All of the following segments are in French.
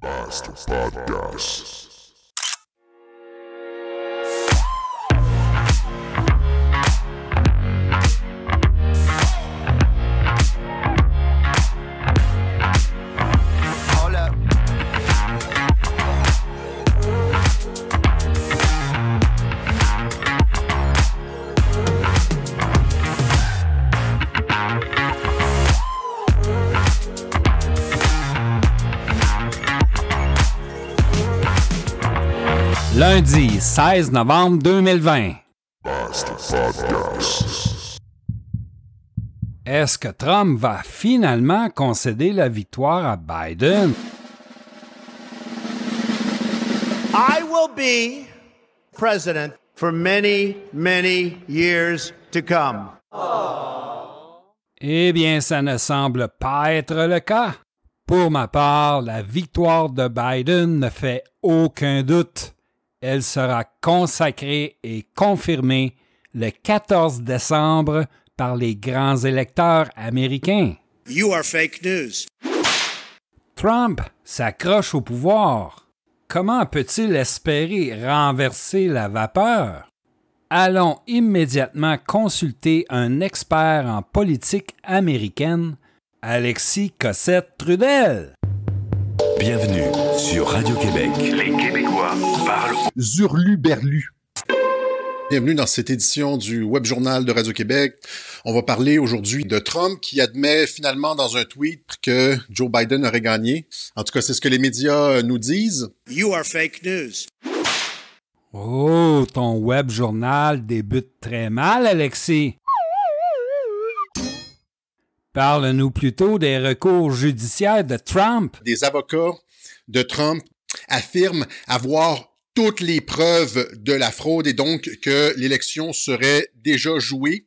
Master Podcast. Lundi 16 novembre 2020. Basta Podcast. Est-ce que Trump va finalement concéder la victoire à Biden? I will be president for many, many years to come. Eh bien, ça ne semble pas être le cas. Pour ma part, la victoire de Biden ne fait aucun doute. Elle sera consacrée et confirmée le 14 décembre par les grands électeurs américains. You are fake news. Trump s'accroche au pouvoir. Comment peut-il espérer renverser la vapeur? Allons immédiatement consulter un expert en politique américaine, Alexis Cossette-Trudel. Bienvenue sur Radio-Québec. Les Québécois parlent. Zurlu-Berlu. Bienvenue dans cette édition du Web Journal de Radio-Québec. On va parler aujourd'hui de Trump qui admet finalement dans un tweet que Joe Biden aurait gagné. En tout cas, c'est ce que les médias nous disent. You are fake news. Oh, ton web journal débute très mal, Alexis. Parle-nous plutôt des recours judiciaires de Trump. Des avocats de Trump affirment avoir toutes les preuves de la fraude et donc que l'élection serait déjà jouée.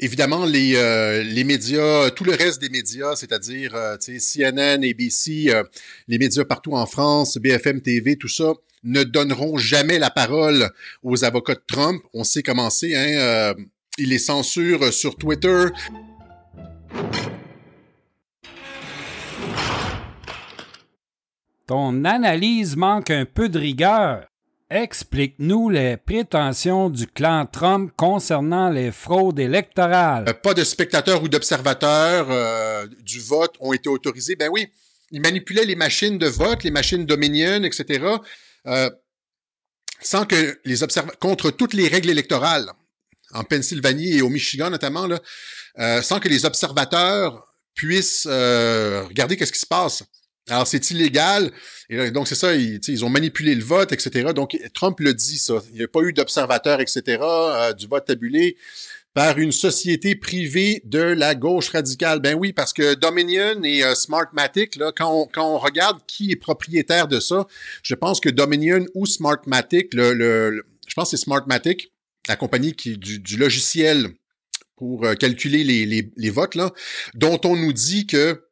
Évidemment, les, euh, médias, tout le reste des médias, c'est-à-dire euh, CNN, ABC, euh, les médias partout en France, BFM TV, tout ça, ne donneront jamais la parole aux avocats de Trump. On sait comment c'est, hein? ils les censurent sur Twitter. Ton analyse manque un peu de rigueur. Explique-nous les prétentions du clan Trump concernant les fraudes électorales. Euh, pas de spectateurs ou d'observateurs euh, du vote ont été autorisés. Ben oui, ils manipulaient les machines de vote, les machines Dominion, etc., euh, sans que les observateurs, contre toutes les règles électorales, en Pennsylvanie et au Michigan notamment, euh, sans que les observateurs puissent euh, regarder qu'est-ce qui se passe. Alors, c'est illégal. Et donc, c'est ça, ils, ont manipulé le vote, etc. Donc, Trump le dit, ça. Il n'y a pas eu d'observateurs, etc., euh, du vote tabulé par une société privée de la gauche radicale. Ben oui, parce que Dominion et Smartmatic, là, quand on, regarde qui est propriétaire de ça, je pense que Dominion ou Smartmatic, le- je pense que c'est Smartmatic, la compagnie qui du, du logiciel pour euh, calculer les, les, les votes, là, dont on nous dit que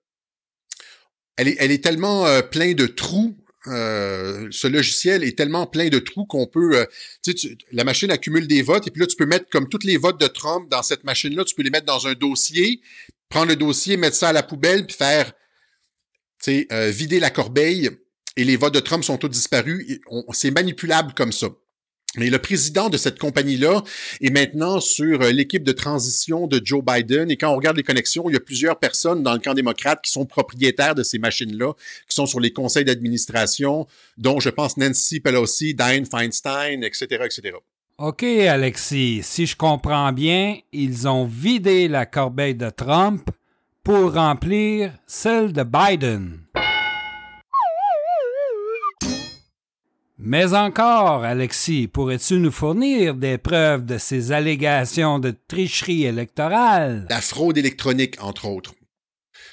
elle est, elle est tellement euh, plein de trous. euh, ce logiciel est tellement plein de trous qu'on peut, euh, tu la machine accumule des votes et puis là tu peux mettre comme tous les votes de Trump dans cette machine-là, tu peux les mettre dans un dossier, prendre le dossier, mettre ça à la poubelle puis faire, tu sais, euh, vider la corbeille et les votes de Trump sont tous disparus. C'est manipulable comme ça. Mais le président de cette compagnie-là est maintenant sur euh, l'équipe de transition de Joe Biden. Et quand on regarde les connexions, il y a plusieurs personnes dans le camp démocrate qui sont propriétaires de ces machines-là, qui sont sur les conseils d'administration, dont je pense Nancy Pelosi, Dianne Feinstein, etc., etc. OK, Alexis, si je comprends bien, ils ont vidé la corbeille de Trump pour remplir celle de Biden. Mais encore, Alexis, pourrais-tu nous fournir des preuves de ces allégations de tricherie électorale? La fraude électronique, entre autres.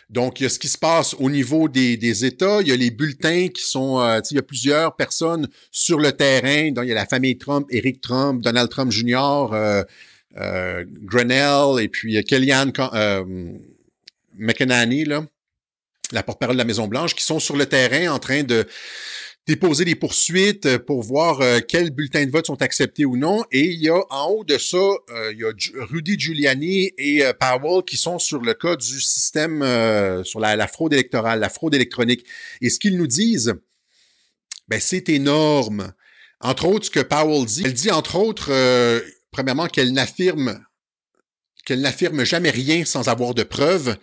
Donc, il y a ce qui se passe au niveau des, États. Il y a les bulletins qui sont... euh, il y a plusieurs personnes sur le terrain. Donc, il y a la famille Trump, Eric Trump, Donald Trump Jr., euh, euh, Grenell et puis Kellyanne euh, McEnany, là, la porte-parole de la Maison-Blanche, qui sont sur le terrain en train de déposer des poursuites euh, pour voir euh, quels bulletins de vote sont acceptés ou non. Et il y a en haut de ça, euh, il y a Rudy Giuliani et Powell qui sont sur le cas du système, sur la, la, fraude électorale, la fraude électronique. Et ce qu'ils nous disent, ben c'est énorme. Entre autres, ce que Powell dit, elle dit entre autres, premièrement, qu'elle n'affirme qu'elle n'affirme jamais rien sans avoir de preuves.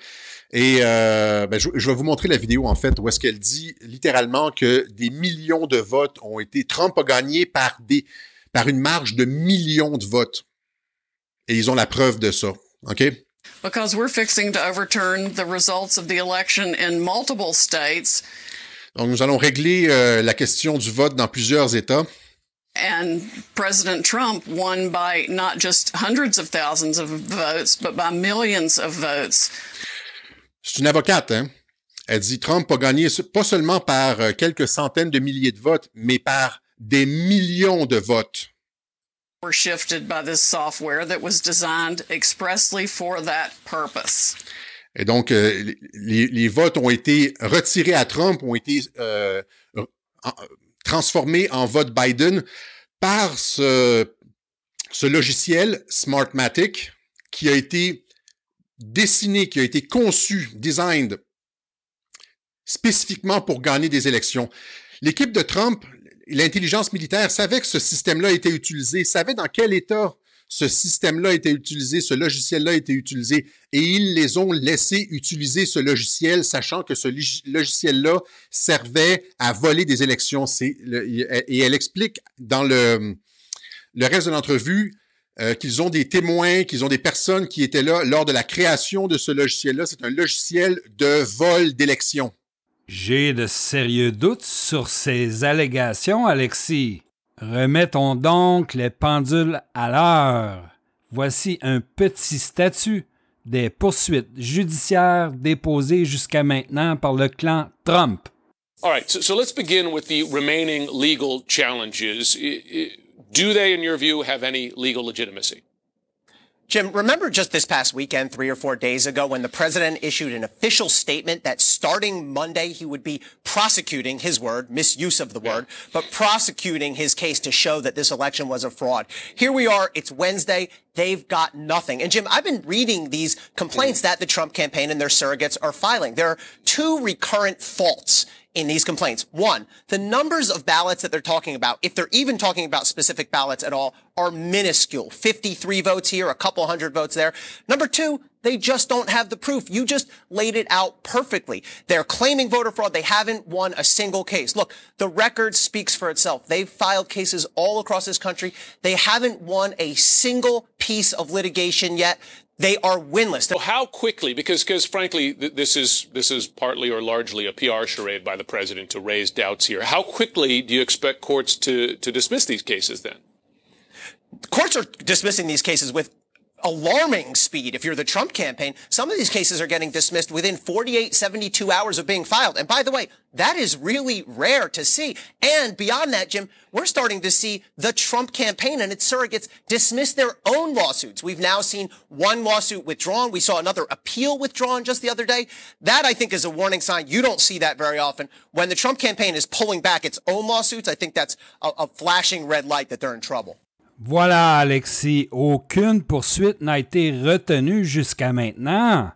Et euh, ben, je, vais vous montrer la vidéo, en fait, où est-ce qu'elle dit littéralement que des millions de votes ont été... Trump a gagné par, des, par une marge de millions de votes. Et ils ont la preuve de ça. OK? Because we're fixing to overturn the results of the election in multiple states. Donc, nous allons régler euh, la question du vote dans plusieurs États. And President Trump won by not just hundreds of thousands of votes, but by millions of votes. C'est une avocate, hein? Elle dit Trump a gagné pas seulement par euh, quelques centaines de milliers de votes, mais par des millions de votes. Were shifted by this software that was designed expressly for that purpose. Et donc, euh, les, les, votes ont été retirés à Trump, ont été euh, transformés en vote Biden par ce, ce logiciel Smartmatic qui a été dessiné, qui a été conçu, designed spécifiquement pour gagner des élections. L'équipe de Trump, l'intelligence militaire savait que ce système-là était utilisé, savait dans quel état ce système-là était utilisé, ce logiciel-là était utilisé, et ils les ont laissés utiliser ce logiciel, sachant que ce logiciel-là servait à voler des élections. et elle explique dans le, le reste de l'entrevue euh, qu'ils ont des témoins, qu'ils ont des personnes qui étaient là lors de la création de ce logiciel-là. C'est un logiciel de vol d'élection. J'ai de sérieux doutes sur ces allégations, Alexis. Remettons donc les pendules à l'heure. Voici un petit statut des poursuites judiciaires déposées jusqu'à maintenant par le clan Trump. All right, so, so let's begin with the remaining legal challenges. Do they, in your view, have any legal legitimacy? Jim, remember just this past weekend, three or four days ago, when the president issued an official statement that starting Monday, he would be prosecuting his word, misuse of the word, but prosecuting his case to show that this election was a fraud. Here we are. It's Wednesday. They've got nothing. And Jim, I've been reading these complaints that the Trump campaign and their surrogates are filing. There are two recurrent faults in these complaints. One, the numbers of ballots that they're talking about, if they're even talking about specific ballots at all, are minuscule. 53 votes here, a couple hundred votes there. Number two, they just don't have the proof. You just laid it out perfectly. They're claiming voter fraud. They haven't won a single case. Look, the record speaks for itself. They've filed cases all across this country. They haven't won a single piece of litigation yet. They are winless. So how quickly, because, because frankly, th- this is, this is partly or largely a PR charade by the president to raise doubts here. How quickly do you expect courts to, to dismiss these cases then? Courts are dismissing these cases with alarming speed. If you're the Trump campaign, some of these cases are getting dismissed within 48, 72 hours of being filed. And by the way, that is really rare to see. And beyond that, Jim, we're starting to see the Trump campaign and its surrogates dismiss their own lawsuits. We've now seen one lawsuit withdrawn. We saw another appeal withdrawn just the other day. That I think is a warning sign. You don't see that very often. When the Trump campaign is pulling back its own lawsuits, I think that's a, a flashing red light that they're in trouble. Voilà, Alexis, aucune poursuite n'a été retenue jusqu'à maintenant.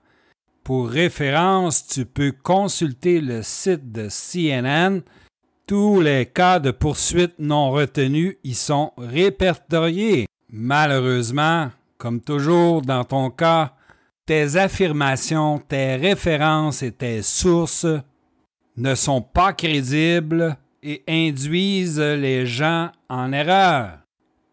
Pour référence, tu peux consulter le site de CNN. Tous les cas de poursuite non retenus y sont répertoriés. Malheureusement, comme toujours dans ton cas, tes affirmations, tes références et tes sources ne sont pas crédibles et induisent les gens en erreur.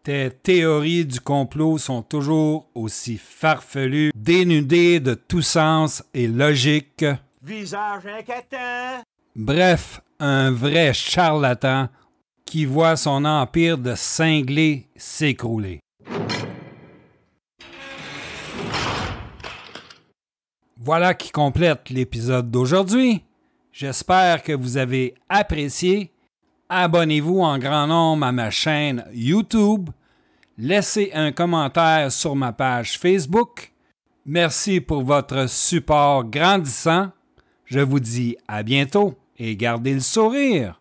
Tes théories du complot sont toujours aussi farfelues, dénudées de tout sens et logique. Visage inquiétant. Bref, un vrai charlatan qui voit son empire de cinglés s'écrouler. Voilà qui complète l'épisode d'aujourd'hui. J'espère que vous avez apprécié abonnez-vous en grand nombre à ma chaîne YouTube, laissez un commentaire sur ma page Facebook. Merci pour votre support grandissant. Je vous dis à bientôt et gardez le sourire.